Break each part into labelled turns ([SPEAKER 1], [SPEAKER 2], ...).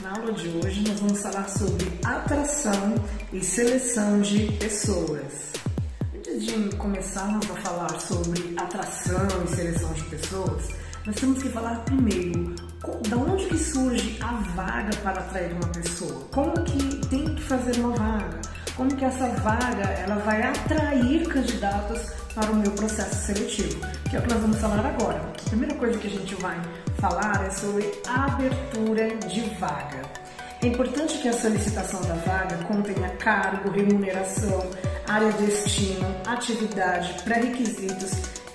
[SPEAKER 1] Na aula de hoje nós vamos falar sobre atração e seleção de pessoas. Antes de começarmos a falar sobre atração e seleção de pessoas, nós temos que falar primeiro da onde que surge a vaga para atrair uma pessoa, como que tem que fazer uma vaga, como que essa vaga ela vai atrair candidatos para o meu processo seletivo, que é o que nós vamos falar agora. A primeira coisa que a gente vai falar é sobre abertura de vaga. É importante que a solicitação da vaga contenha cargo, remuneração, área de destino, atividade, pré-requisitos,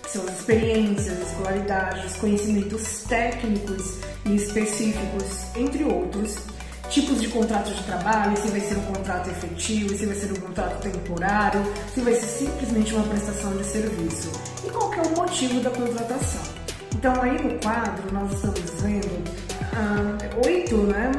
[SPEAKER 1] são as experiências, escolaridades, conhecimentos técnicos e específicos, entre outros, tipos de contrato de trabalho, se vai ser um contrato efetivo, se vai ser um contrato temporário, se vai ser simplesmente uma prestação de serviço e qual é o motivo da contratação. Então aí no quadro nós estamos vendo ah, oito né,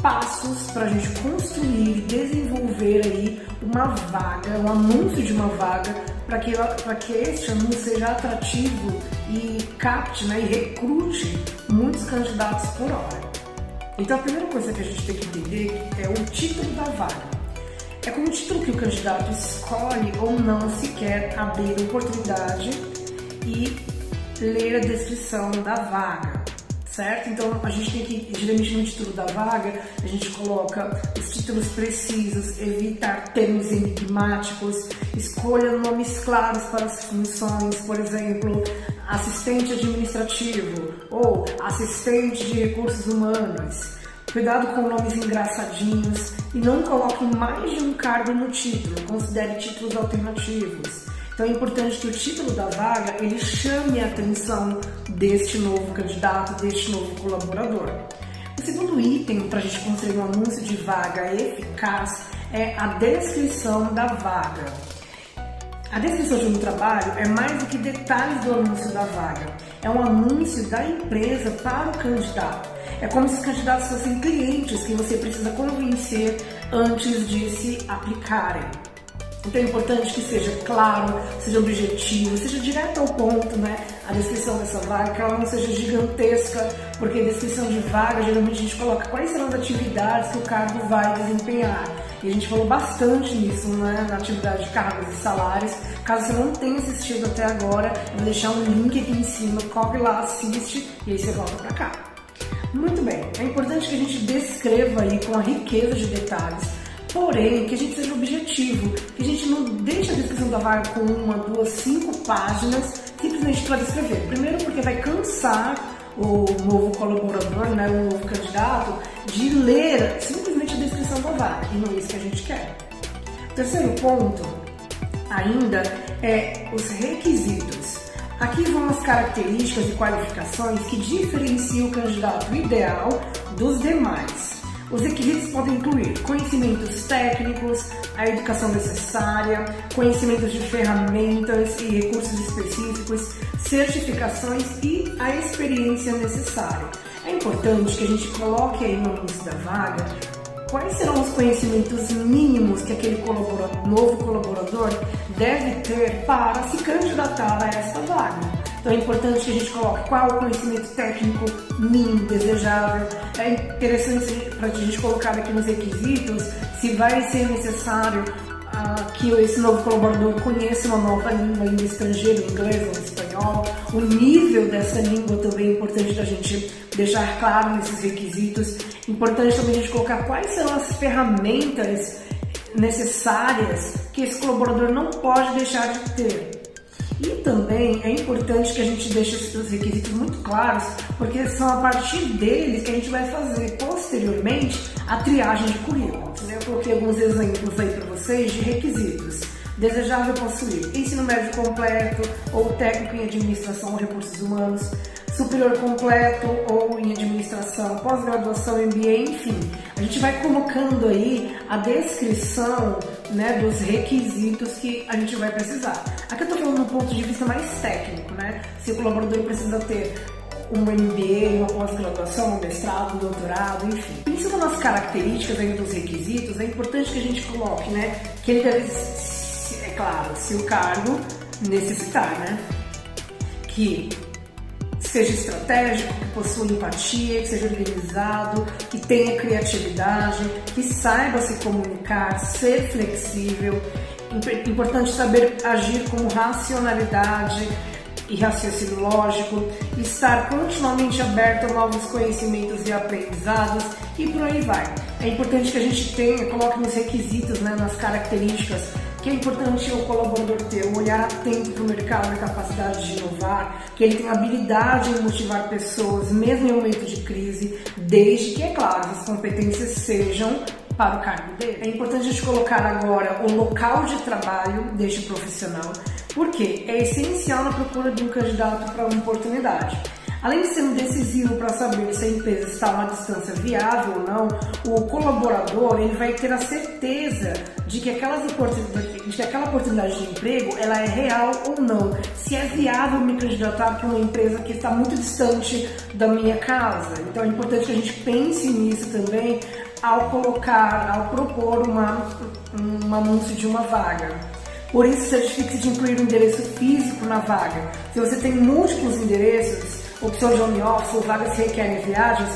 [SPEAKER 1] passos para a gente construir e desenvolver aí uma vaga, um anúncio de uma vaga para que, que este anúncio seja atrativo e capte né, e recrute muitos candidatos por hora. Então a primeira coisa que a gente tem que entender é o título da vaga. É com o título que o candidato escolhe ou não se quer abrir oportunidade e ler a descrição da vaga, certo? Então a gente tem que, geralmente no título da vaga, a gente coloca os títulos precisos, evitar termos enigmáticos, escolha nomes claros para as funções, por exemplo, assistente administrativo ou assistente de recursos humanos. Cuidado com nomes engraçadinhos e não coloque mais de um cargo no título, considere títulos alternativos. Então é importante que o título da vaga ele chame a atenção deste novo candidato, deste novo colaborador. O segundo item para a gente construir um anúncio de vaga eficaz é a descrição da vaga. A descrição de um trabalho é mais do que detalhes do anúncio da vaga. É um anúncio da empresa para o candidato. É como se os candidatos fossem clientes que você precisa convencer antes de se aplicarem. Então é importante que seja claro, seja objetivo, seja direto ao ponto, né? A descrição dessa vaga, que ela não seja gigantesca, porque a descrição de vaga, geralmente a gente coloca quais serão as atividades que o cargo vai desempenhar. E a gente falou bastante nisso, né? Na atividade de cargos e salários. Caso você não tenha assistido até agora, eu vou deixar um link aqui em cima, corre lá, assiste e aí você volta pra cá. Muito bem, é importante que a gente descreva aí com a riqueza de detalhes Porém, que a gente seja objetivo, que a gente não deixe a descrição da vaga com uma, duas, cinco páginas simplesmente para descrever. Primeiro, porque vai cansar o novo colaborador, né, o novo candidato, de ler simplesmente a descrição da vaga, e não é isso que a gente quer. Terceiro ponto, ainda, é os requisitos. Aqui vão as características e qualificações que diferenciam o candidato ideal dos demais. Os requisitos podem incluir conhecimentos técnicos, a educação necessária, conhecimentos de ferramentas e recursos específicos, certificações e a experiência necessária. É importante que a gente coloque aí no início da vaga quais serão os conhecimentos mínimos que aquele colaborador, novo colaborador deve ter para se candidatar a esta vaga. Então é importante que a gente coloque qual o conhecimento técnico mínimo desejável. É interessante para a gente colocar aqui nos requisitos se vai ser necessário uh, que esse novo colaborador conheça uma nova língua, língua estrangeira, inglês ou espanhol. O nível dessa língua também é importante da gente deixar claro nesses requisitos. Importante também a gente colocar quais são as ferramentas necessárias que esse colaborador não pode deixar de ter. Também é importante que a gente deixe os requisitos muito claros, porque são a partir deles que a gente vai fazer posteriormente a triagem de currículos. Eu coloquei alguns exemplos aí para vocês de requisitos. Desejável possuir ensino médio completo ou técnico em administração ou recursos humanos, superior completo ou em administração, pós-graduação, MBA, enfim. A gente vai colocando aí a descrição né, dos requisitos que a gente vai precisar. Aqui eu estou falando do ponto de vista mais técnico, né? Se o colaborador precisa ter um MBA, uma pós-graduação, um mestrado, um doutorado, enfim. Pensando nas características aí dos requisitos, é importante que a gente coloque, né, que ele deve, claro, se o cargo necessitar, né, que seja estratégico, que possua empatia, que seja organizado, que tenha criatividade, que saiba se comunicar, ser flexível. Importante saber agir com racionalidade e raciocínio lógico, estar continuamente aberto a novos conhecimentos e aprendizados e por aí vai. É importante que a gente tenha, coloque nos requisitos, né, nas características que é importante o colaborador ter um olhar atento para o mercado, a capacidade de inovar, que ele tenha habilidade em motivar pessoas, mesmo em momento de crise, desde que, é claro, as competências sejam para o cargo dele. É importante a gente colocar agora o local de trabalho deste profissional, porque é essencial na procura de um candidato para uma oportunidade. Além de ser um decisivo para saber se a empresa está a uma distância viável ou não, o colaborador ele vai ter a certeza de que, aquelas de que aquela oportunidade de emprego ela é real ou não. Se é viável me candidatar para uma empresa que está muito distante da minha casa. Então é importante que a gente pense nisso também ao colocar, ao propor uma, um anúncio de uma vaga. Por isso, certifique-se de incluir um endereço físico na vaga. Se você tem múltiplos endereços, opção de home office ou vagas que requerem viagens,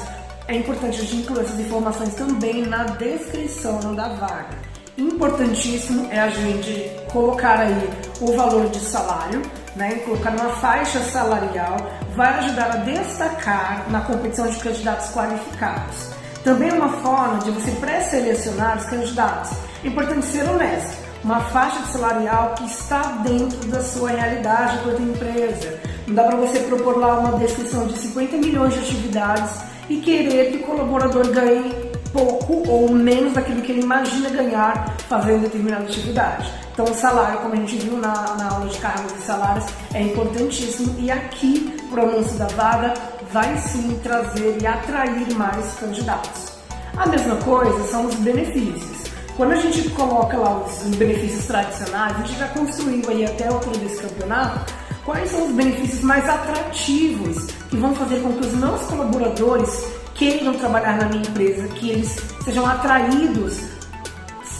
[SPEAKER 1] é importante a gente incluir essas informações também na descrição da vaga. Importantíssimo é a gente colocar aí o valor de salário, né, colocar uma faixa salarial, vai ajudar a destacar na competição de candidatos qualificados. Também é uma forma de você pré-selecionar os candidatos. Importante ser honesto uma faixa salarial que está dentro da sua realidade enquanto empresa. Dá para você propor lá uma descrição de 50 milhões de atividades e querer que o colaborador ganhe pouco ou menos daquilo que ele imagina ganhar fazendo determinada atividade. Então, o salário, como a gente viu na, na aula de cargos e salários, é importantíssimo e aqui, o anúncio da vaga, vai sim trazer e atrair mais candidatos. A mesma coisa são os benefícios. Quando a gente coloca lá os, os benefícios tradicionais, a gente já construiu aí até o altura desse campeonato quais são os benefícios mais atrativos que vão fazer com que os meus colaboradores queiram trabalhar na minha empresa, que eles sejam atraídos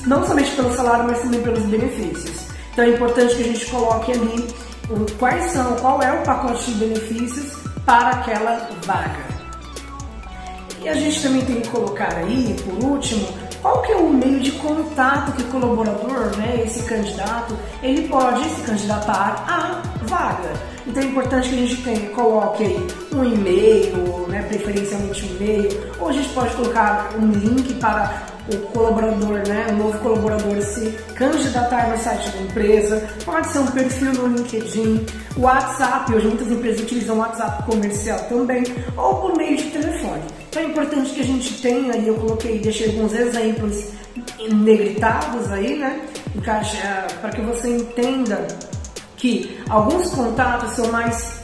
[SPEAKER 1] não somente pelo salário, mas também pelos benefícios. Então é importante que a gente coloque ali quais são, qual é o pacote de benefícios para aquela vaga. E a gente também tem que colocar aí, por último, qual que é o meio de contato que o colaborador, né, esse candidato, ele pode se candidatar à vaga. Então é importante que a gente tenha, coloque aí um e-mail, né, preferencialmente um e-mail, ou a gente pode colocar um link para o colaborador, né, o novo colaborador se candidatar no site da empresa, pode ser um perfil no LinkedIn, WhatsApp, hoje muitas empresas utilizam WhatsApp comercial também, ou por meio de telefone. Então é importante que a gente tenha, e eu coloquei, deixei alguns exemplos negritados aí, né, para que você entenda que alguns contatos são mais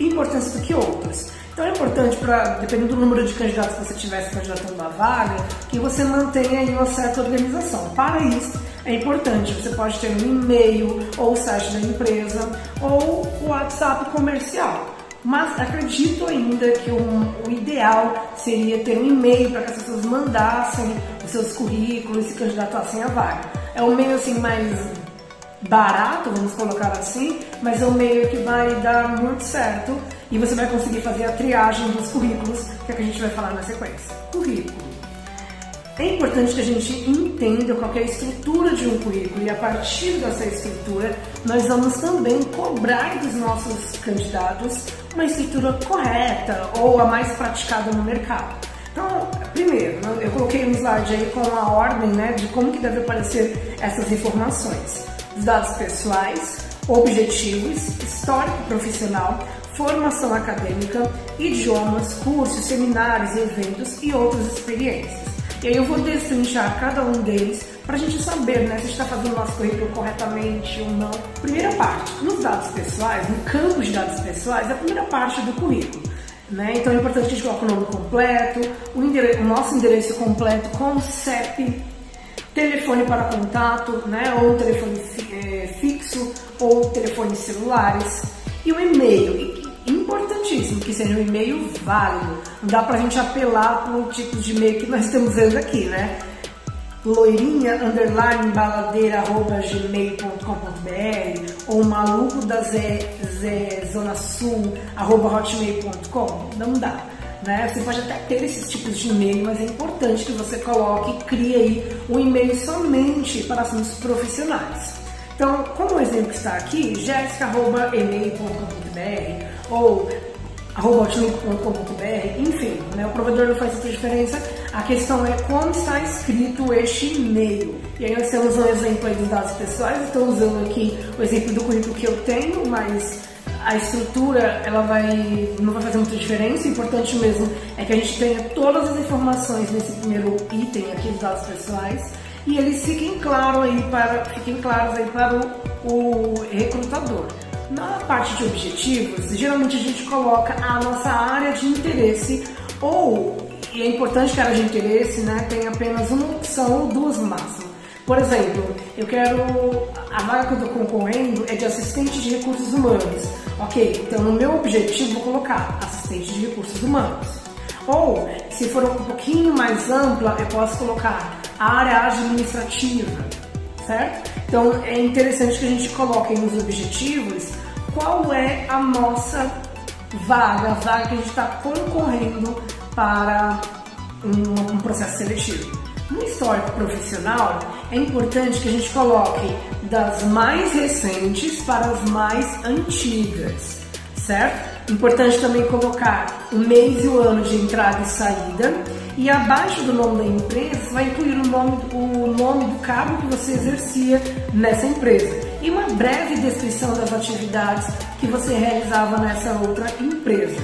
[SPEAKER 1] importantes do que outros. Então é importante, para dependendo do número de candidatos que você tiver se candidatando à vaga, que você mantenha aí uma certa organização. Para isso, é importante, você pode ter um e-mail, ou o site da empresa, ou o WhatsApp comercial. Mas acredito ainda que um, o ideal seria ter um e-mail para que as pessoas mandassem os seus currículos e se candidatassem à vaga. É um meio assim mais barato, vamos colocar assim, mas é um meio que vai dar muito certo e você vai conseguir fazer a triagem dos currículos, que é que a gente vai falar na sequência. Currículo. É importante que a gente entenda qual é a estrutura de um currículo e a partir dessa estrutura nós vamos também cobrar dos nossos candidatos uma estrutura correta ou a mais praticada no mercado. Então, primeiro, eu coloquei um slide aí com a ordem né, de como que deve aparecer essas informações. Os dados pessoais, objetivos, histórico profissional, formação acadêmica, idiomas, cursos, seminários, eventos e outras experiências. E aí eu vou destrinchar cada um deles para a gente saber né, se está fazendo o nosso currículo corretamente ou não. Primeira parte, nos dados pessoais, no campo de dados pessoais, é a primeira parte do currículo. Né? Então é importante que a gente coloque o nome completo, o, endereço, o nosso endereço completo com CEP, telefone para contato, né? ou telefone é, fixo, ou telefones celulares, e o e-mail importantíssimo que seja um e-mail válido. Não dá pra gente apelar para o tipo de e-mail que nós estamos vendo aqui, né? loirinha underline baladeira arroba gmail.com.br ou maluco da Zé, Zé Zona Sul arroba hotmail.com. Não dá. Né? Você pode até ter esses tipos de e-mail, mas é importante que você coloque e crie aí um e-mail somente para assuntos profissionais. Então, como o exemplo que está aqui, jessica.email.com.br ou hotmail.com.br, enfim, né, o provedor não faz muita diferença, a questão é como está escrito este e-mail. E aí nós temos um exemplo dos dados pessoais, estou usando aqui o exemplo do currículo que eu tenho, mas a estrutura ela vai não vai fazer muita diferença, o importante mesmo é que a gente tenha todas as informações nesse primeiro item aqui dos dados pessoais e eles fiquem claros aí para fiquem claros aí para o, o recrutador. Na parte de objetivos, geralmente a gente coloca a nossa área de interesse ou, e é importante que a área de interesse né, tenha apenas uma opção ou duas no máximo. Por exemplo, eu quero. A vaga que eu estou concorrendo é de assistente de recursos humanos. Ok, então no meu objetivo vou colocar assistente de recursos humanos. Ou, se for um pouquinho mais ampla, eu posso colocar área administrativa, certo? Então é interessante que a gente coloque nos objetivos qual é a nossa vaga, a vaga que a gente está concorrendo para um, um processo seletivo. No histórico profissional, é importante que a gente coloque das mais recentes para as mais antigas, certo? Importante também colocar o mês e o ano de entrada e saída e abaixo do nome da empresa vai incluir o nome, o nome do cargo que você exercia nessa empresa. E uma breve descrição das atividades que você realizava nessa outra empresa,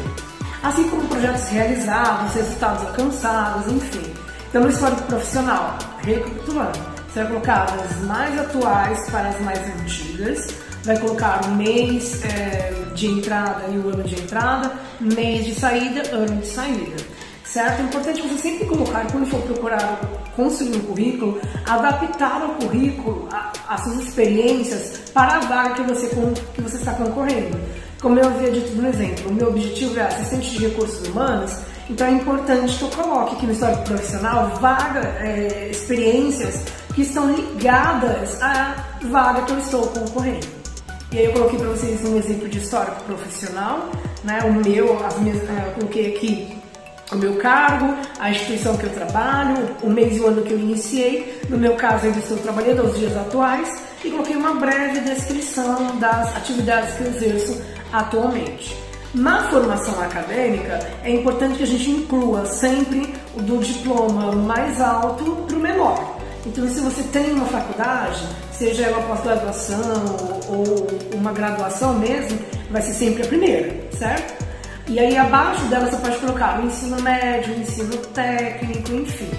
[SPEAKER 1] assim como projetos realizados, resultados alcançados, enfim. Então, no histórico profissional, recapitulando, você vai colocar as mais atuais para as mais antigas, vai colocar o mês é, de entrada e o ano de entrada, mês de saída, ano de saída certo? É importante você sempre colocar, quando for procurar construir um currículo, adaptar o currículo às suas experiências para a vaga que você, que você está concorrendo. Como eu havia dito no exemplo, o meu objetivo é assistente de recursos humanos, então é importante que eu coloque aqui no histórico profissional vaga, é, experiências que estão ligadas à vaga que eu estou concorrendo. E aí eu coloquei para vocês um exemplo de histórico profissional, né? O meu, as minhas, é, eu coloquei aqui o meu cargo, a instituição que eu trabalho, o mês e o ano que eu iniciei. No meu caso, ainda estou trabalhando aos dias atuais e coloquei uma breve descrição das atividades que eu exerço atualmente. Na formação acadêmica, é importante que a gente inclua sempre o do diploma mais alto para o menor. Então, se você tem uma faculdade, seja ela pós-graduação ou uma graduação mesmo, vai ser sempre a primeira, certo? E aí abaixo dela você pode colocar o ensino médio, o ensino técnico, enfim.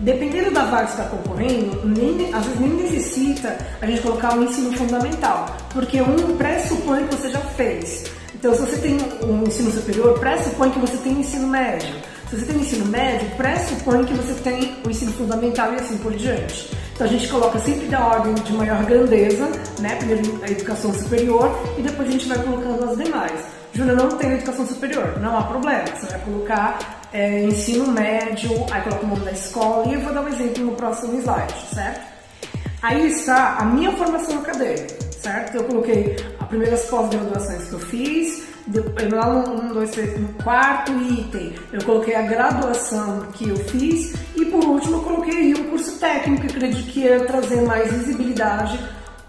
[SPEAKER 1] Dependendo da vaga que está concorrendo, nem, às vezes nem necessita a gente colocar o ensino fundamental, porque um pressupõe que você já fez. Então, se você tem um ensino superior, pressupõe que você tem um ensino médio. Se você tem um ensino médio, pressupõe que você tem o ensino fundamental e assim por diante. Então a gente coloca sempre da ordem de maior grandeza, né? Primeiro a educação superior e depois a gente vai colocando as demais. Júlia não tem educação superior, não há problema. Você vai colocar é, ensino médio, aí coloca o nome da escola e eu vou dar um exemplo no próximo slide, certo? Aí está a minha formação acadêmica, certo? Eu coloquei as primeiras pós-graduações que eu fiz, lá no, um, dois, três, no quarto item eu coloquei a graduação que eu fiz e por último eu coloquei um curso técnico que acredito que ia trazer mais visibilidade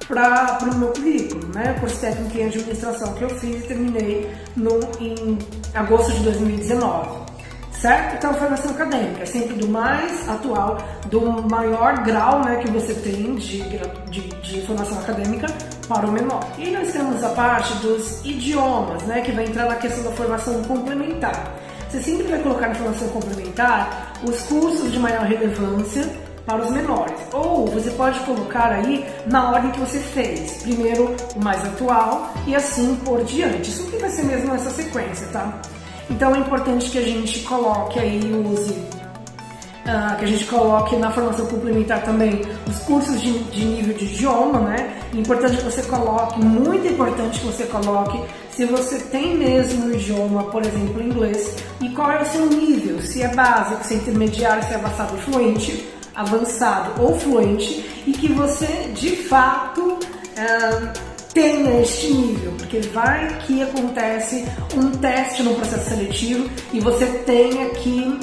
[SPEAKER 1] para o meu currículo, né? Curso técnico em administração que eu fiz e terminei no, em agosto de 2019. Certo? Então, formação acadêmica é sempre do mais atual, do maior grau né, que você tem de, de, de formação acadêmica para o menor. E nós temos a parte dos idiomas, né, que vai entrar na questão da formação complementar. Você sempre vai colocar na formação complementar os cursos de maior relevância para os menores. Ou você pode colocar aí na ordem que você fez. Primeiro o mais atual e assim por diante. Isso que vai ser mesmo essa sequência, tá? Então é importante que a gente coloque aí, use, uh, que a gente coloque na formação complementar também os cursos de, de nível de idioma, né? Importante que você coloque, muito importante que você coloque se você tem mesmo o idioma, por exemplo, inglês, e qual é o seu nível, se é básico, se é intermediário, se é avançado fluente, avançado ou fluente e que você de fato tenha este nível, porque vai que acontece um teste no processo seletivo e você tenha que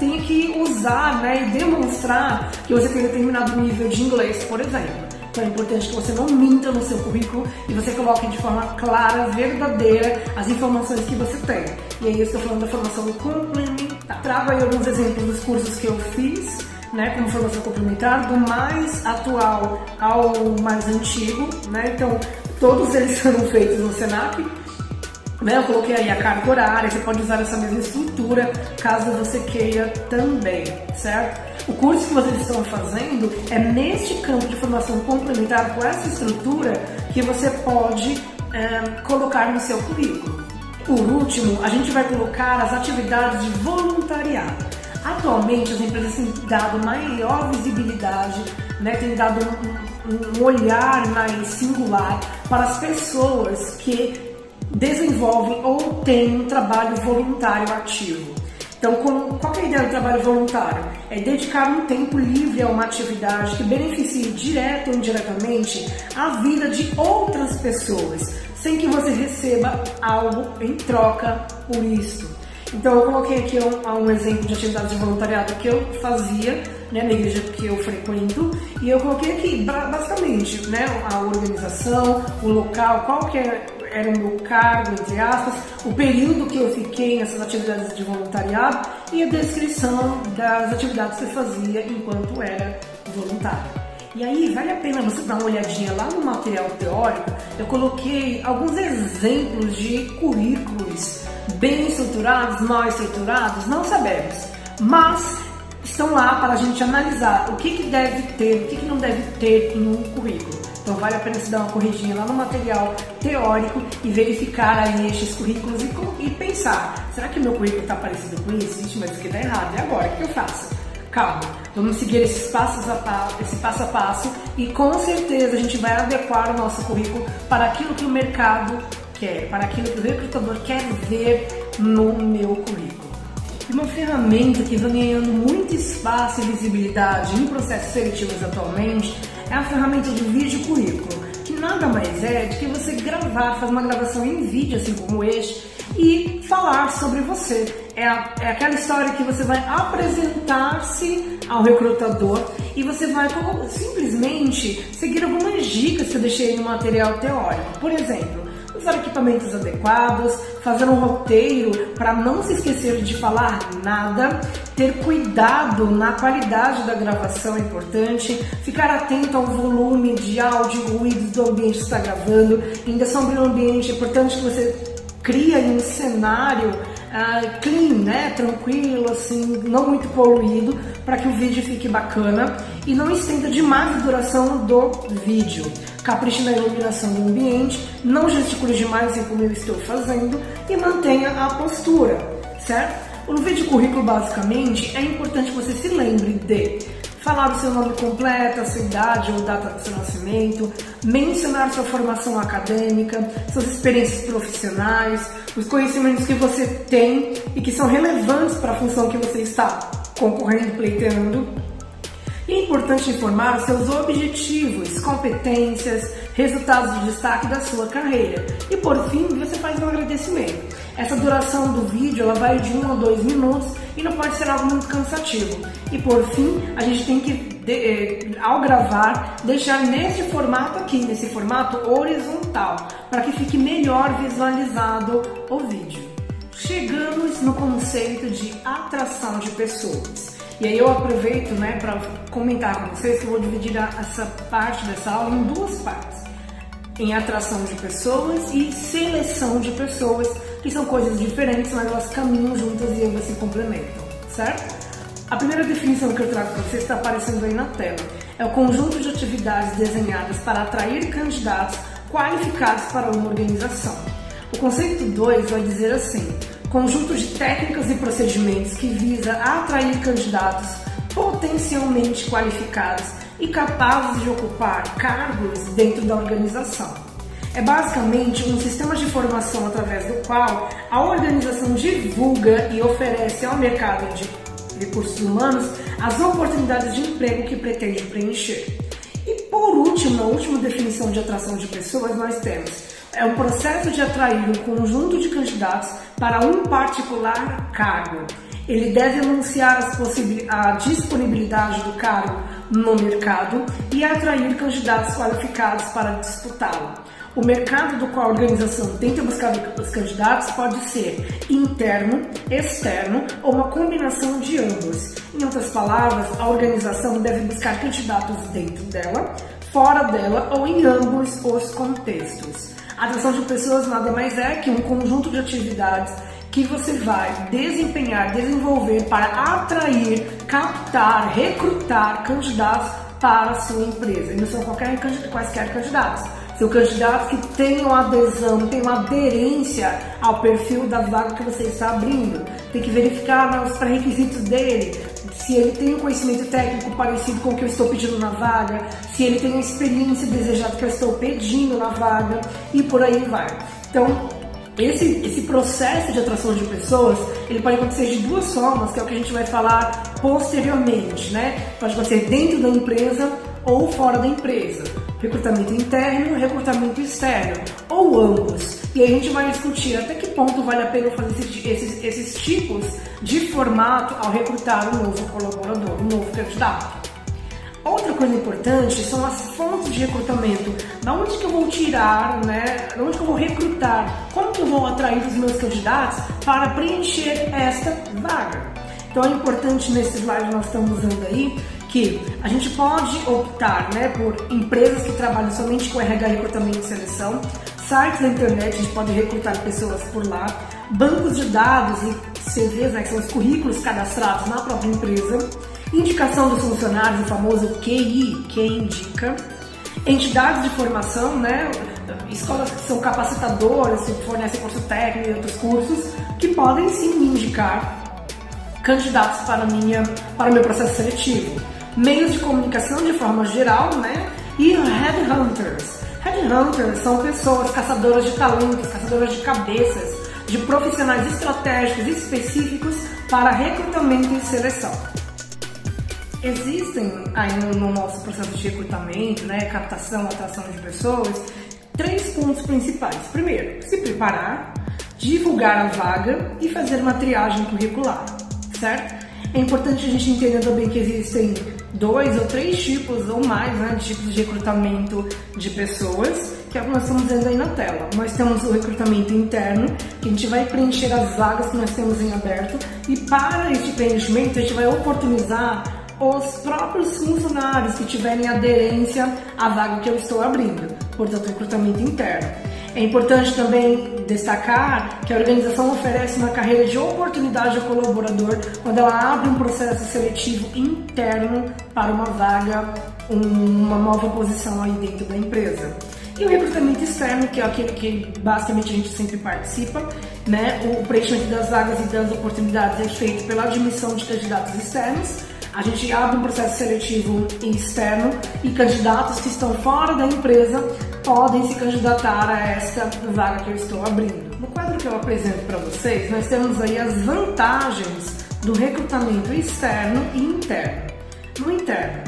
[SPEAKER 1] tem que usar né, e demonstrar que você tem determinado nível de inglês, por exemplo. Então é importante que você não minta no seu currículo e você coloque de forma clara, verdadeira, as informações que você tem. E aí eu estou falando da formação complementar. Trago aí alguns exemplos dos cursos que eu fiz, né, como formação complementar, do mais atual ao mais antigo, né? Então, todos eles foram feitos no Senac, né? Eu coloquei aí a carga horária, você pode usar essa mesma estrutura caso você queira também, certo? O curso que vocês estão fazendo é neste campo de formação complementar com essa estrutura que você pode é, colocar no seu currículo. Por último, a gente vai colocar as atividades de voluntariado. Atualmente, as empresas têm dado maior visibilidade, né, têm dado um, um olhar mais singular para as pessoas que desenvolvem ou têm um trabalho voluntário ativo. Então, qual é a ideia do trabalho voluntário? É dedicar um tempo livre a uma atividade que beneficie direto ou indiretamente a vida de outras pessoas, sem que você receba algo em troca por isso. Então, eu coloquei aqui um, um exemplo de atividade de voluntariado que eu fazia né, na igreja que eu frequento e eu coloquei aqui basicamente né, a organização, o local, qual que é era o meu cargo, entre aspas, o período que eu fiquei nessas atividades de voluntariado e a descrição das atividades que eu fazia enquanto era voluntário. E aí vale a pena você dar uma olhadinha lá no material teórico. Eu coloquei alguns exemplos de currículos bem estruturados, mal estruturados, não sabemos, mas estão lá para a gente analisar o que, que deve ter, o que, que não deve ter um currículo. Então vale a pena se dar uma corridinha lá no material teórico e verificar aí estes currículos e, e pensar, será que meu currículo está parecido com isso? Mas isso aqui está errado, e agora? O que eu faço? Calma, vamos seguir esses passos a passo, esse passo a passo e com certeza a gente vai adequar o nosso currículo para aquilo que o mercado quer, para aquilo que o recrutador quer ver no meu currículo. E uma ferramenta que vem ganhando muito espaço e visibilidade em processos seletivos atualmente é a ferramenta de vídeo currículo, que nada mais é do que você gravar, fazer uma gravação em vídeo, assim como este, e falar sobre você. É, a, é aquela história que você vai apresentar-se ao recrutador e você vai simplesmente seguir algumas dicas que eu deixei no material teórico. Por exemplo, usar equipamentos adequados, fazer um roteiro para não se esquecer de falar nada, ter cuidado na qualidade da gravação é importante, ficar atento ao volume de áudio, ruídos do ambiente que está gravando, ainda sombrio o ambiente, é importante que você crie um cenário uh, clean, né? tranquilo, assim, não muito poluído, para que o vídeo fique bacana e não estenda demais a duração do vídeo. Capriche na iluminação do ambiente, não gesticule demais assim como eu estou fazendo e mantenha a postura, certo? No vídeo currículo, basicamente, é importante que você se lembre de falar o seu nome completo, a sua idade ou data do seu nascimento, mencionar sua formação acadêmica, suas experiências profissionais, os conhecimentos que você tem e que são relevantes para a função que você está concorrendo, pleiteando. É importante informar os seus objetivos, competências, resultados de destaque da sua carreira. E por fim, você faz um agradecimento. Essa duração do vídeo ela vai de 1 um a 2 minutos e não pode ser algo muito cansativo. E por fim, a gente tem que, de, eh, ao gravar, deixar nesse formato aqui, nesse formato horizontal, para que fique melhor visualizado o vídeo. Chegamos no conceito de atração de pessoas. E aí eu aproveito né, para comentar com vocês que eu vou dividir essa parte dessa aula em duas partes. Em atração de pessoas e seleção de pessoas que são coisas diferentes, mas elas caminham juntas e elas se complementam, certo? A primeira definição que eu trago para vocês está aparecendo aí na tela. É o conjunto de atividades desenhadas para atrair candidatos qualificados para uma organização. O conceito 2 vai dizer assim: conjunto de técnicas e procedimentos que visa atrair candidatos potencialmente qualificados e capazes de ocupar cargos dentro da organização. É basicamente um sistema de formação através do qual a organização divulga e oferece ao mercado de recursos humanos as oportunidades de emprego que pretende preencher. E por último, a última definição de atração de pessoas, nós temos é um processo de atrair um conjunto de candidatos para um particular cargo. Ele deve anunciar a disponibilidade do cargo no mercado e atrair candidatos qualificados para disputá-lo. O mercado do qual a organização tenta buscar os candidatos pode ser interno, externo ou uma combinação de ambos. Em outras palavras, a organização deve buscar candidatos dentro dela, fora dela ou em ambos os contextos. Atração de pessoas nada mais é que um conjunto de atividades que você vai desempenhar, desenvolver para atrair, captar, recrutar candidatos para a sua empresa. E não são qualquer, quaisquer candidatos seu candidato que tenha adesão, tenha uma aderência ao perfil da vaga que você está abrindo. Tem que verificar né, os pré-requisitos dele, se ele tem um conhecimento técnico parecido com o que eu estou pedindo na vaga, se ele tem a experiência desejada que eu estou pedindo na vaga e por aí vai. Então, esse, esse processo de atração de pessoas, ele pode acontecer de duas formas, que é o que a gente vai falar posteriormente, né? Pode acontecer dentro da empresa ou fora da empresa recrutamento interno recrutamento externo, ou ambos. E a gente vai discutir até que ponto vale a pena fazer esses, esses, esses tipos de formato ao recrutar um novo colaborador, um novo candidato. Outra coisa importante são as fontes de recrutamento. Da onde que eu vou tirar, né? Da onde que eu vou recrutar? Como que eu vou atrair os meus candidatos para preencher esta vaga? Então é importante nesse slide nós estamos usando aí que a gente pode optar né, por empresas que trabalham somente com RH, recrutamento e seleção, sites da internet, a gente pode recrutar pessoas por lá, bancos de dados e CVs, né, que são os currículos cadastrados na própria empresa, indicação dos funcionários, o famoso QI, quem indica, entidades de formação, né, escolas que são capacitadoras, que fornecem curso técnico e outros cursos, que podem sim me indicar candidatos para, minha, para o meu processo seletivo meios de comunicação de forma geral, né? E headhunters. Headhunters são pessoas caçadoras de talentos, caçadoras de cabeças, de profissionais estratégicos específicos para recrutamento e seleção. Existem aí no nosso processo de recrutamento, né, captação, atração de pessoas, três pontos principais. Primeiro, se preparar, divulgar a vaga e fazer uma triagem curricular, certo? É importante a gente entender também que existem dois ou três tipos ou mais né, de tipos de recrutamento de pessoas, que é o que nós estamos vendo aí na tela. Nós temos o recrutamento interno, que a gente vai preencher as vagas que nós temos em aberto, e para este preenchimento a gente vai oportunizar os próprios funcionários que tiverem aderência à vaga que eu estou abrindo, portanto, recrutamento interno. É importante também destacar que a organização oferece uma carreira de oportunidade ao colaborador quando ela abre um processo seletivo interno para uma vaga, uma nova posição aí dentro da empresa. E o recrutamento externo, que é aquele que basicamente a gente sempre participa, né? O preenchimento das vagas e das oportunidades é feito pela admissão de candidatos externos a gente abre um processo seletivo externo e candidatos que estão fora da empresa podem se candidatar a esta vaga que eu estou abrindo. No quadro que eu apresento para vocês, nós temos aí as vantagens do recrutamento externo e interno. No interno,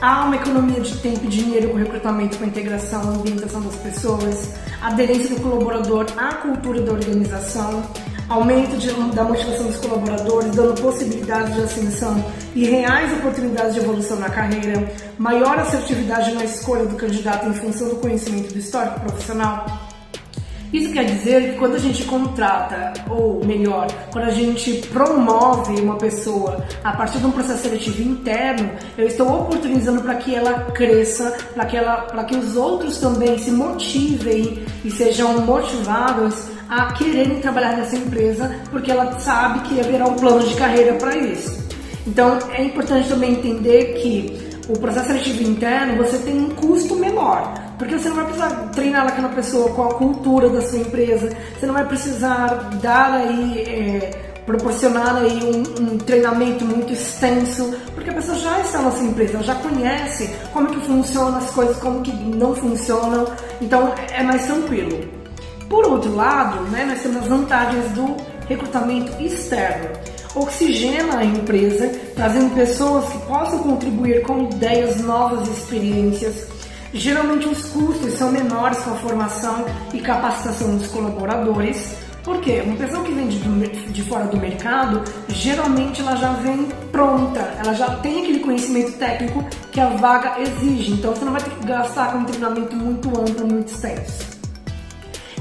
[SPEAKER 1] há uma economia de tempo e dinheiro com recrutamento, com integração, ambientação das pessoas, aderência do colaborador à cultura da organização, aumento de, da motivação dos colaboradores, dando possibilidades de ascensão e reais oportunidades de evolução na carreira, maior assertividade na escolha do candidato em função do conhecimento do histórico profissional. Isso quer dizer que quando a gente contrata, ou melhor, quando a gente promove uma pessoa a partir de um processo seletivo interno, eu estou oportunizando para que ela cresça, para que, ela, que os outros também se motivem e sejam motivados a quererem trabalhar nessa empresa, porque ela sabe que haverá um plano de carreira para isso. Então é importante também entender que o processo seletivo interno você tem um custo menor, porque você não vai precisar treinar aquela pessoa com a cultura da sua empresa, você não vai precisar dar aí. É, proporcionar aí um, um, treinamento muito extenso, porque a pessoa já está na sua empresa, ela já conhece como que funcionam as coisas, como que não funcionam, então é mais tranquilo. Por outro lado, né, nós temos as vantagens do recrutamento externo. Oxigena a empresa, trazendo pessoas que possam contribuir com ideias novas e experiências. Geralmente os custos são menores com a formação e capacitação dos colaboradores. Por quê? Uma pessoa que vem de, de, fora do mercado, geralmente ela já vem pronta, ela já tem aquele conhecimento técnico que a vaga exige, então você não vai ter que gastar com um treinamento muito amplo, muito extenso.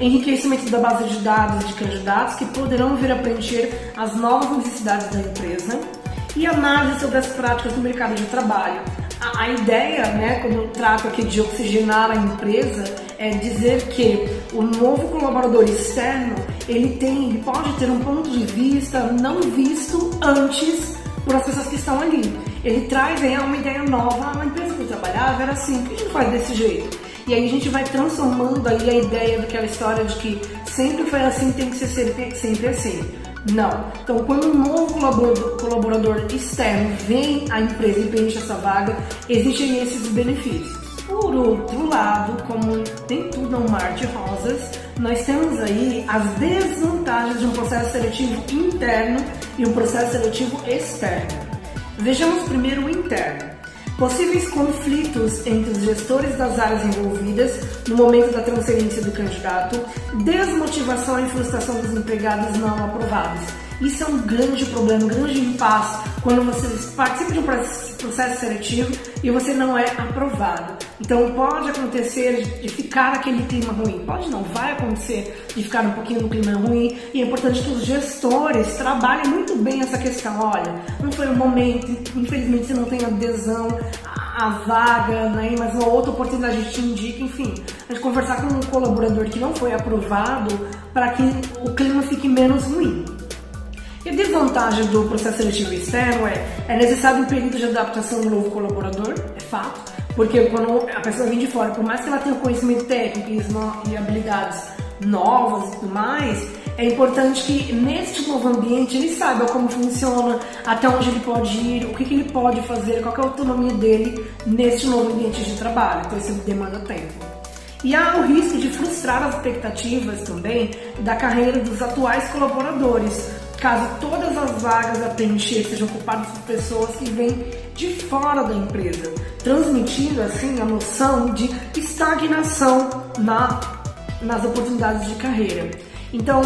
[SPEAKER 1] Enriquecimento da base de dados de candidatos que poderão vir a preencher as novas necessidades da empresa e análise sobre as práticas do mercado de trabalho, a, a ideia, né, quando eu trato aqui de oxigenar a empresa, é dizer que o novo colaborador externo ele tem, ele pode ter um ponto de vista não visto antes por as pessoas que estão ali. Ele traz é, uma ideia nova, a empresa que eu trabalhava era assim, por que a gente faz desse jeito? E aí a gente vai transformando ali a ideia daquela história de que sempre foi assim, tem que ser sempre, sempre assim. Não. Então, quando um novo colaborador, colaborador externo vem à empresa e preenche essa vaga, existem esses benefícios. Por outro lado, como tem tudo um mar de rosas, nós temos aí as desvantagens de um processo seletivo interno e um processo seletivo externo. Vejamos primeiro o interno. Possíveis conflitos entre os gestores das áreas envolvidas no momento da transferência do candidato, desmotivação e frustração dos empregados não aprovados. Isso é um grande problema, um grande impasse quando você participa de um processo seletivo e você não é aprovado. Então pode acontecer de ficar aquele clima ruim, pode não, vai acontecer de ficar um pouquinho no clima ruim e é importante que os gestores trabalhem muito bem essa questão. Olha, não foi o momento, infelizmente você não tem adesão à vaga, né, mas uma outra oportunidade te indica, enfim, a gente conversar com um colaborador que não foi aprovado para que o clima fique menos ruim. E a desvantagem do processo seletivo externo é, é necessário um período de adaptação do novo colaborador, é fato, porque quando a pessoa vem de fora, por mais que ela tenha conhecimento técnico e habilidades novas e tudo mais, é importante que neste novo ambiente ele saiba como funciona, até onde ele pode ir, o que, que ele pode fazer, qual é a autonomia dele neste novo ambiente de trabalho. Então isso demanda tempo. E há o risco de frustrar as expectativas também da carreira dos atuais colaboradores, caso todas as vagas a preencher sejam ocupadas por pessoas que vêm de fora da empresa, transmitindo assim a noção de estagnação na, nas oportunidades de carreira. Então,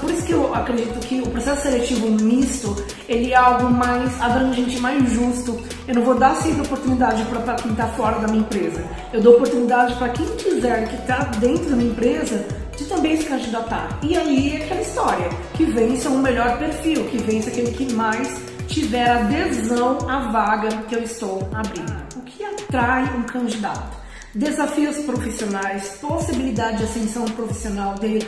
[SPEAKER 1] por isso que eu acredito que o processo seletivo misto ele é algo mais abrangente, mais justo. Eu não vou dar sempre oportunidade para quem está fora da minha empresa. Eu dou oportunidade para quem quiser que está dentro da minha empresa também se candidatar. E aí é aquela história, que vença o melhor perfil, que vença aquele que mais tiver adesão à vaga que eu estou abrindo. O que atrai um candidato? desafios profissionais, possibilidade de ascensão profissional, de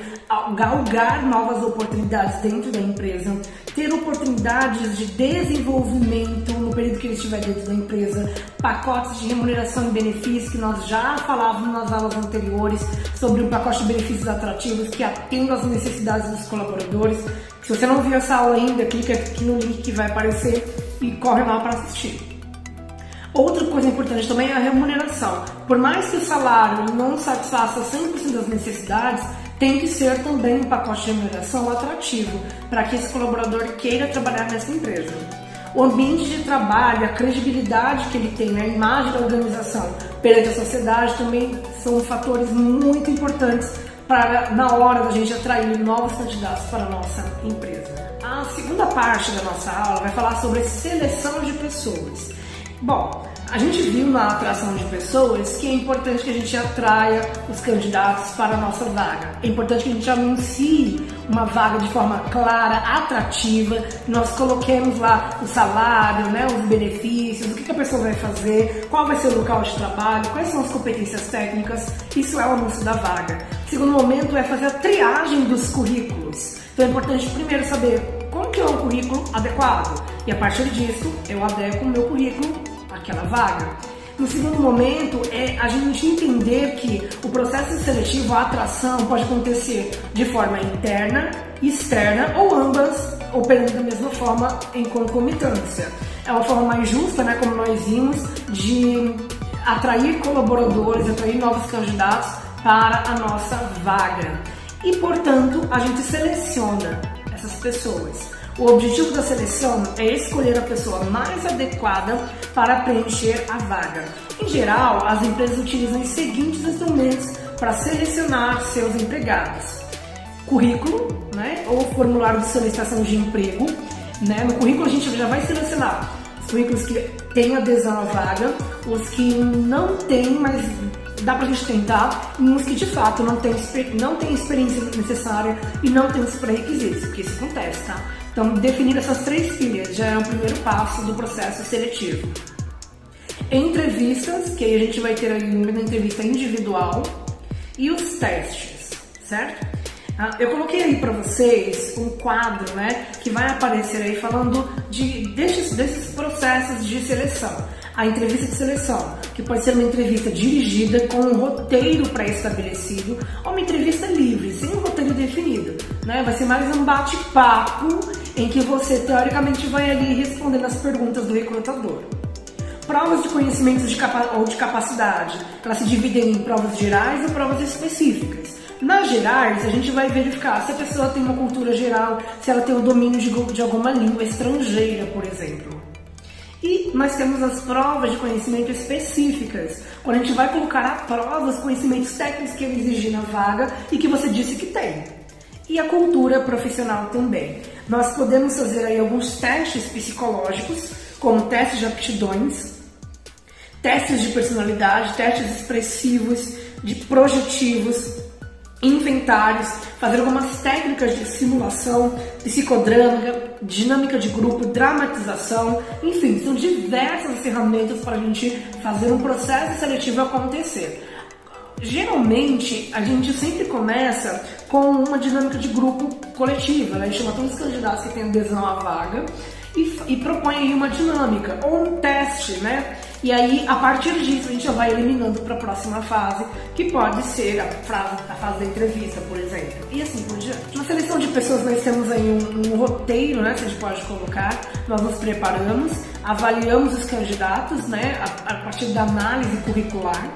[SPEAKER 1] galgar novas oportunidades dentro da empresa, ter oportunidades de desenvolvimento no período que ele estiver dentro da empresa, pacotes de remuneração e benefícios que nós já falávamos nas aulas anteriores sobre um pacote de benefícios atrativos que atendam às necessidades dos colaboradores. Se você não viu essa aula ainda, clica aqui no link que vai aparecer e corre lá para assistir. Outra coisa importante também é a remuneração. Por mais que o salário não satisfaça 100% das necessidades, tem que ser também um pacote de remuneração atrativo para que esse colaborador queira trabalhar nessa empresa. O ambiente de trabalho, a credibilidade que ele tem, né, a imagem da organização perante a sociedade também são fatores muito importantes para na hora da gente atrair novos candidatos para a nossa empresa. A segunda parte da nossa aula vai falar sobre seleção de pessoas. Bom, a gente viu na atração de pessoas que é importante que a gente atraia os candidatos para a nossa vaga. É importante que a gente anuncie uma vaga de forma clara, atrativa, nós coloquemos lá o salário, né, os benefícios, o que, a pessoa vai fazer, qual vai ser o local de trabalho, quais são as competências técnicas. Isso é o anúncio da vaga. O segundo momento é fazer a triagem dos currículos. Então é importante primeiro saber como que é um currículo adequado e a partir disso eu adequo o meu currículo aquela vaga. No segundo momento, é a gente entender que o processo seletivo, a atração, pode acontecer de forma interna, externa ou ambas operando da mesma forma em concomitância. É uma forma mais justa, né, como nós vimos, de atrair colaboradores, atrair novos candidatos para a nossa vaga. e, portanto, a gente seleciona essas pessoas. O objetivo da seleção é escolher a pessoa mais adequada para preencher a vaga. Em geral, as empresas utilizam os seguintes instrumentos para selecionar seus empregados: currículo, né, ou formulário de solicitação de emprego. Né? No currículo a gente já vai selecionar os currículos que têm adesão à vaga, os que não têm, mas dá pra gente tentar, e uns que de fato não tem, não tem experiência necessária e não tem os pré-requisitos, porque isso acontece, tá? Então, definir essas três pilhas já é o primeiro passo do processo seletivo. Entrevistas, que aí a gente vai ter uma entrevista individual, e os testes, certo? Ah, eu coloquei aí para vocês um quadro, né, que vai aparecer aí falando de desses, desses processos de seleção. A entrevista de seleção, que pode ser uma entrevista dirigida com um roteiro pré-estabelecido ou uma entrevista livre, sem um roteiro definido. Né? Vai ser mais um bate-papo em que você teoricamente vai ali respondendo as perguntas do recrutador. Provas de conhecimentos de ou de capacidade, elas se dividem em provas gerais e provas específicas. Nas gerais, a gente vai verificar se a pessoa tem uma cultura geral, se ela tem o domínio de, de alguma língua estrangeira, por exemplo. E nós temos as provas de conhecimento específicas, quando a gente vai colocar a prova os conhecimentos técnicos que ele exige na vaga e que você disse que tem. E a cultura profissional também. Nós podemos fazer aí alguns testes psicológicos, como testes de aptidões, testes de personalidade, testes expressivos, de projetivos, inventários, fazer algumas técnicas de simulação, psicodrama, dinâmica de grupo, dramatização, enfim, são diversas ferramentas para a gente fazer um processo seletivo acontecer. Geralmente, a gente sempre começa com uma dinâmica de grupo coletiva, né? a gente chama todos os candidatos que têm adesão à vaga e, e propõe aí uma dinâmica ou um teste, né? E aí, a partir disso, a gente já vai eliminando para a próxima fase, que pode ser a, frase, a fase da entrevista, por exemplo. E assim por diante. Na seleção de pessoas, nós temos aí um, um roteiro, né? Que a gente pode colocar. Nós nos preparamos, avaliamos os candidatos, né? A, a partir da análise curricular.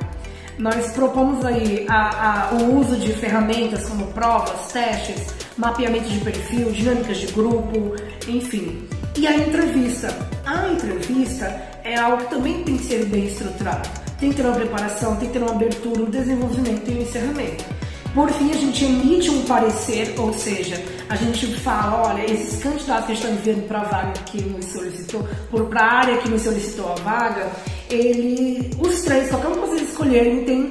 [SPEAKER 1] Nós propomos aí a, a, o uso de ferramentas como provas, testes, mapeamento de perfil, dinâmicas de grupo, enfim. E a entrevista. A entrevista é algo que também tem que ser bem estruturado. Tem que ter uma preparação, tem que ter uma abertura, um desenvolvimento e um encerramento. Por fim, a gente emite um parecer, ou seja, a gente fala, olha, esses candidatos que estão enviando para a vaga que nos solicitou, para a área que nos solicitou a vaga, ele, os três, qualquer um que vocês escolherem, tem,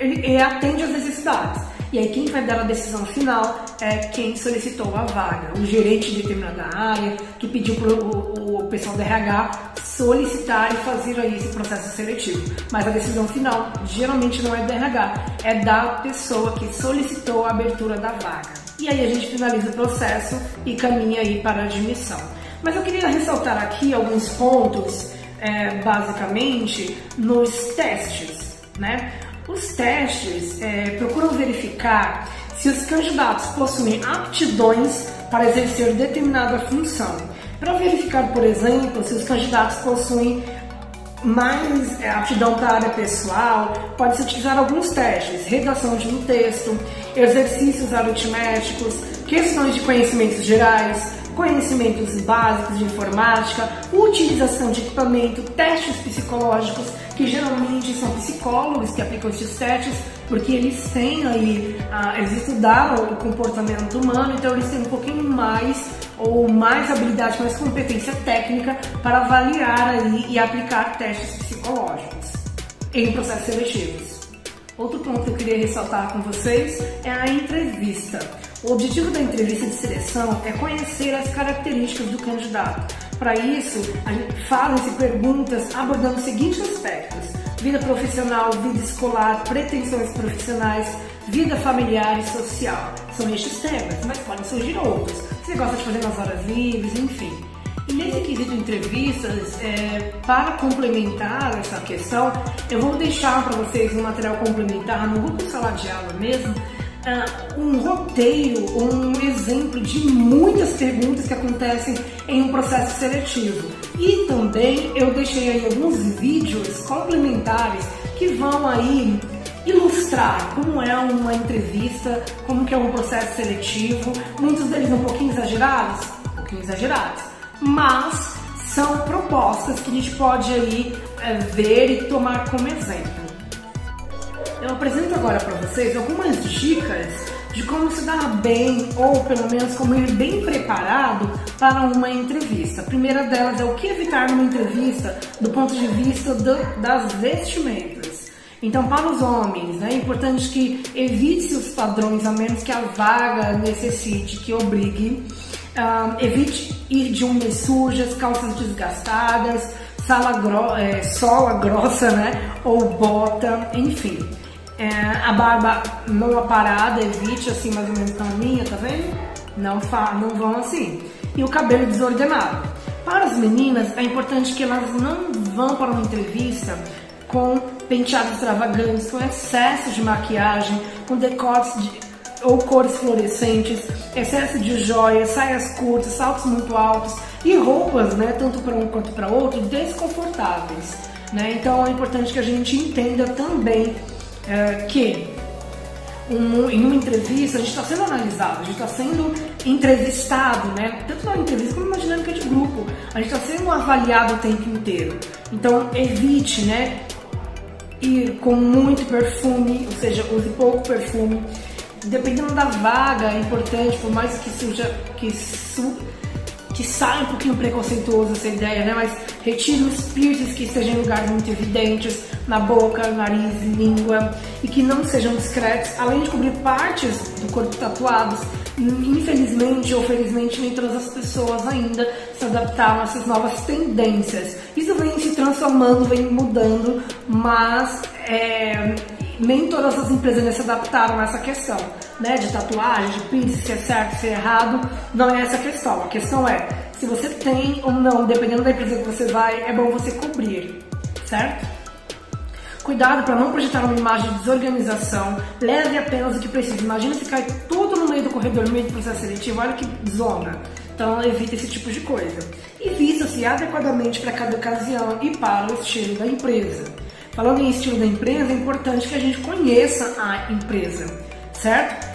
[SPEAKER 1] ele, ele atende às necessidades. E aí quem vai dar a decisão final é quem solicitou a vaga, o gerente de determinada área, que pediu para o, pessoal do RH solicitar e fazer aí esse processo seletivo. Mas a decisão final geralmente não é do RH, é da pessoa que solicitou a abertura da vaga. E aí a gente finaliza o processo e caminha aí para a admissão. Mas eu queria ressaltar aqui alguns pontos, é, basicamente, nos testes, né? Os testes é, procuram verificar se os candidatos possuem aptidões para exercer determinada função. Para verificar, por exemplo, se os candidatos possuem mais é, aptidão para a área pessoal, pode-se utilizar alguns testes: redação de um texto, exercícios aritméticos, questões de conhecimentos gerais, conhecimentos básicos de informática, utilização de equipamento, testes psicológicos, que geralmente são psicólogos que aplicam esses testes, porque eles têm aí, ah, eles estudaram o comportamento humano, então eles têm um pouquinho mais ou mais habilidade, mais competência técnica para avaliar aí e aplicar testes psicológicos em processos seletivos. Outro ponto que eu queria ressaltar com vocês é a entrevista. O objetivo da entrevista de seleção é conhecer as características do candidato. Para isso, fazem-se perguntas abordando os seguintes aspectos: vida profissional, vida escolar, pretensões profissionais, vida familiar e social. São estes temas, mas podem surgir outros. Você gosta de fazer nas horas livres, enfim. E nesse quesito entrevistas, é, para complementar essa questão, eu vou deixar para vocês um material complementar no grupo Sala de Aula mesmo, um roteiro, um exemplo de muitas perguntas que acontecem em um processo seletivo. E também eu deixei aí alguns vídeos complementares que vão aí ilustrar como é uma entrevista entrevista, como que é um processo seletivo, muitos deles um pouquinho exagerados, um pouquinho exagerados, mas são propostas que a gente pode aí é, ver e tomar como exemplo. Eu apresento agora para vocês algumas dicas de como se dar bem ou pelo menos como ir bem preparado para uma entrevista. A primeira delas é o que evitar numa entrevista do ponto de vista do, das vestimentas. Então, para os homens, né, é importante que evite os padrões, a menos que a vaga necessite, que obrigue. Uh, evite ir de unhas sujas, calças desgastadas, sala gro é, sola grossa, né? Ou bota, enfim. É, a barba não aparada, evite assim mais ou menos linha, tá vendo? Não, fa não vão assim. E o cabelo desordenado. Para as meninas, é importante que elas não vão para uma entrevista com penteados extravagantes, com excesso de maquiagem, com decotes de, ou cores fluorescentes, excesso de joias, saias curtas, saltos muito altos e roupas, né, tanto para um quanto para outro, desconfortáveis. Né? Então é importante que a gente entenda também é, que um, em uma entrevista a gente está sendo analisado, a gente está sendo entrevistado, né? tanto na entrevista como na dinâmica de grupo, a gente está sendo avaliado o tempo inteiro. Então evite né, ir com muito perfume, ou seja, use pouco perfume. Dependendo da vaga, é importante, por mais que seja que su, que sai um pouquinho preconceituoso essa ideia, né? Mas retire os piercings que estejam em lugares muito evidentes, na boca, nariz, língua, e que não sejam discretos, além de cobrir partes do corpo tatuados. Infelizmente ou felizmente, nem todas as pessoas ainda se adaptaram a essas novas tendências. Isso vem se transformando, vem mudando, mas é, nem todas as empresas se adaptaram a essa questão, né? De tatuagem, de piercing, se é certo, se é errado, não é essa a questão. A questão é se você tem ou não, dependendo da empresa que você vai, é bom você cobrir, certo? Cuidado para não projetar uma imagem de desorganização. Leve apenas o que precisa. Imagina se cai tudo no meio do corredor, no meio do processo seletivo. Olha que zona. Então evite esse tipo de coisa. E vista-se adequadamente para cada ocasião e para o estilo da empresa. Falando em estilo da empresa, é importante que a gente conheça a empresa, certo?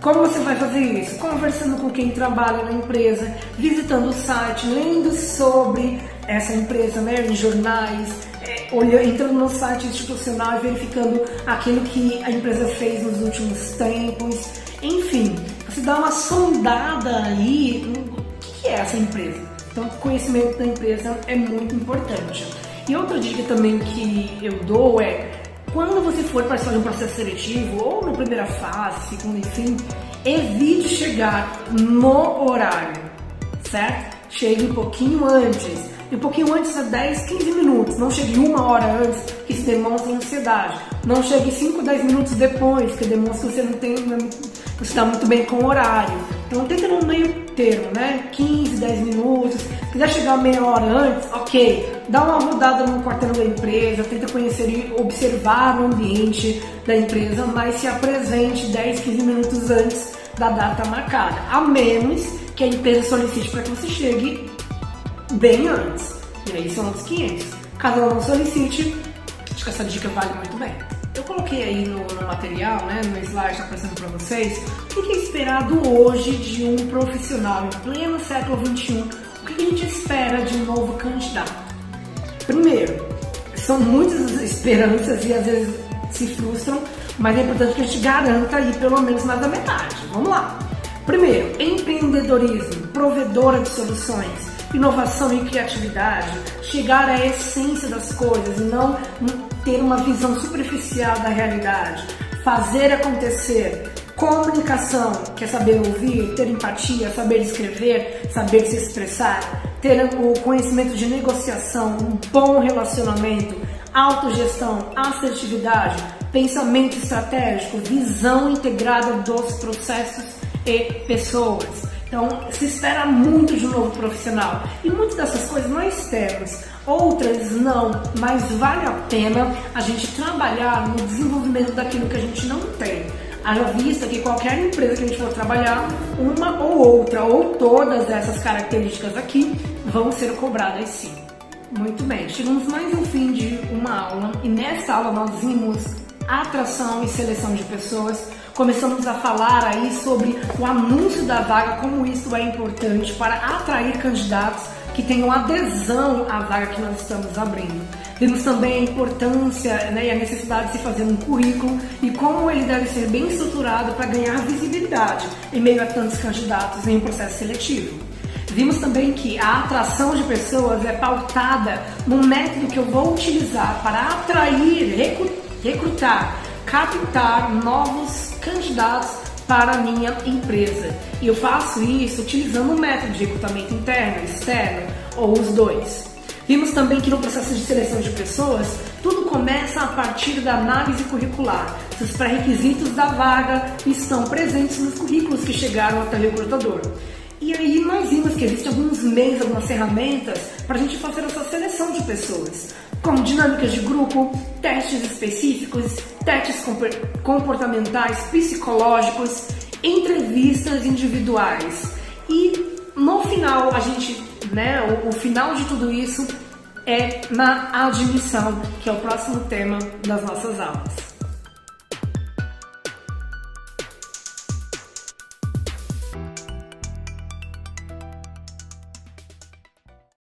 [SPEAKER 1] Como você vai fazer isso? Conversando com quem trabalha na empresa, visitando o site, lendo sobre essa empresa, né, em jornais, é, olhando, entrando no site institucional e verificando aquilo que a empresa fez nos últimos tempos. Enfim, você dá uma sondada aí no que é essa empresa. Então, conhecimento da empresa é muito importante. E outra dica também que eu dou é quando você for participar de um processo seletivo, ou na primeira fase, segunda, enfim, evite chegar no horário, certo? Chegue um pouquinho antes. E um pouquinho antes é 10, 15 minutos. Não chegue uma hora antes, que isso demonstra ansiedade. Não chegue 5, 10 minutos depois, que demonstra que você não tem. Você está muito bem com o horário. Então tenta no meio termo, né? 15, 10 minutos. Se quiser chegar meia hora antes, ok. Dá uma rodada no quartel da empresa, tenta conhecer e observar o ambiente da empresa, mas se apresente 10, 15 minutos antes da data marcada. A menos que a empresa solicite para que você chegue bem antes. E aí são outros 500. Caso ela não solicite, acho que essa dica vale muito bem. Eu coloquei aí no, no material, né, no slide está aparecendo para vocês, o que é esperado hoje de um profissional em pleno século XXI? O que a gente espera de um novo candidato? Primeiro, são muitas esperanças e às vezes se frustram, mas é importante que a gente garanta aí pelo menos mais da metade. Vamos lá. Primeiro, empreendedorismo, provedora de soluções, inovação e criatividade, chegar à essência das coisas e não ter uma visão superficial da realidade, fazer acontecer. Comunicação, que é saber ouvir, ter empatia, saber escrever, saber se expressar, ter o conhecimento de negociação, um bom relacionamento, autogestão, assertividade, pensamento estratégico, visão integrada dos processos e pessoas. Então, se espera muito de um novo profissional. E muitas dessas coisas nós temos, outras não, mas vale a pena a gente trabalhar no desenvolvimento daquilo que a gente não tem. Haja vista que qualquer empresa que a gente for trabalhar, uma ou outra, ou todas essas características aqui, vão ser cobradas sim. Muito bem, chegamos mais ao fim de uma aula e nessa aula nós vimos atração e seleção de pessoas. Começamos a falar aí sobre o anúncio da vaga, como isso é importante para atrair candidatos que tenham adesão à vaga que nós estamos abrindo. Vimos também a importância né, e a necessidade de se fazer um currículo e como ele deve ser bem estruturado para ganhar visibilidade em meio a tantos candidatos em um processo seletivo. Vimos também que a atração de pessoas é pautada no método que eu vou utilizar para atrair, recrutar, captar novos candidatos para a minha empresa. E eu faço isso utilizando um método de recrutamento interno, externo ou os dois. Vimos também que no processo de seleção de pessoas, tudo começa a partir da análise curricular. Se os pré-requisitos da vaga estão presentes nos currículos que chegaram até o recrutador. E aí nós vimos que existem alguns meios, algumas ferramentas para a gente fazer essa seleção de pessoas, como dinâmicas de grupo, testes específicos, testes comportamentais, psicológicos, entrevistas individuais. E no final, a gente, né, o, o final de tudo isso é na admissão, que é o próximo tema das nossas aulas.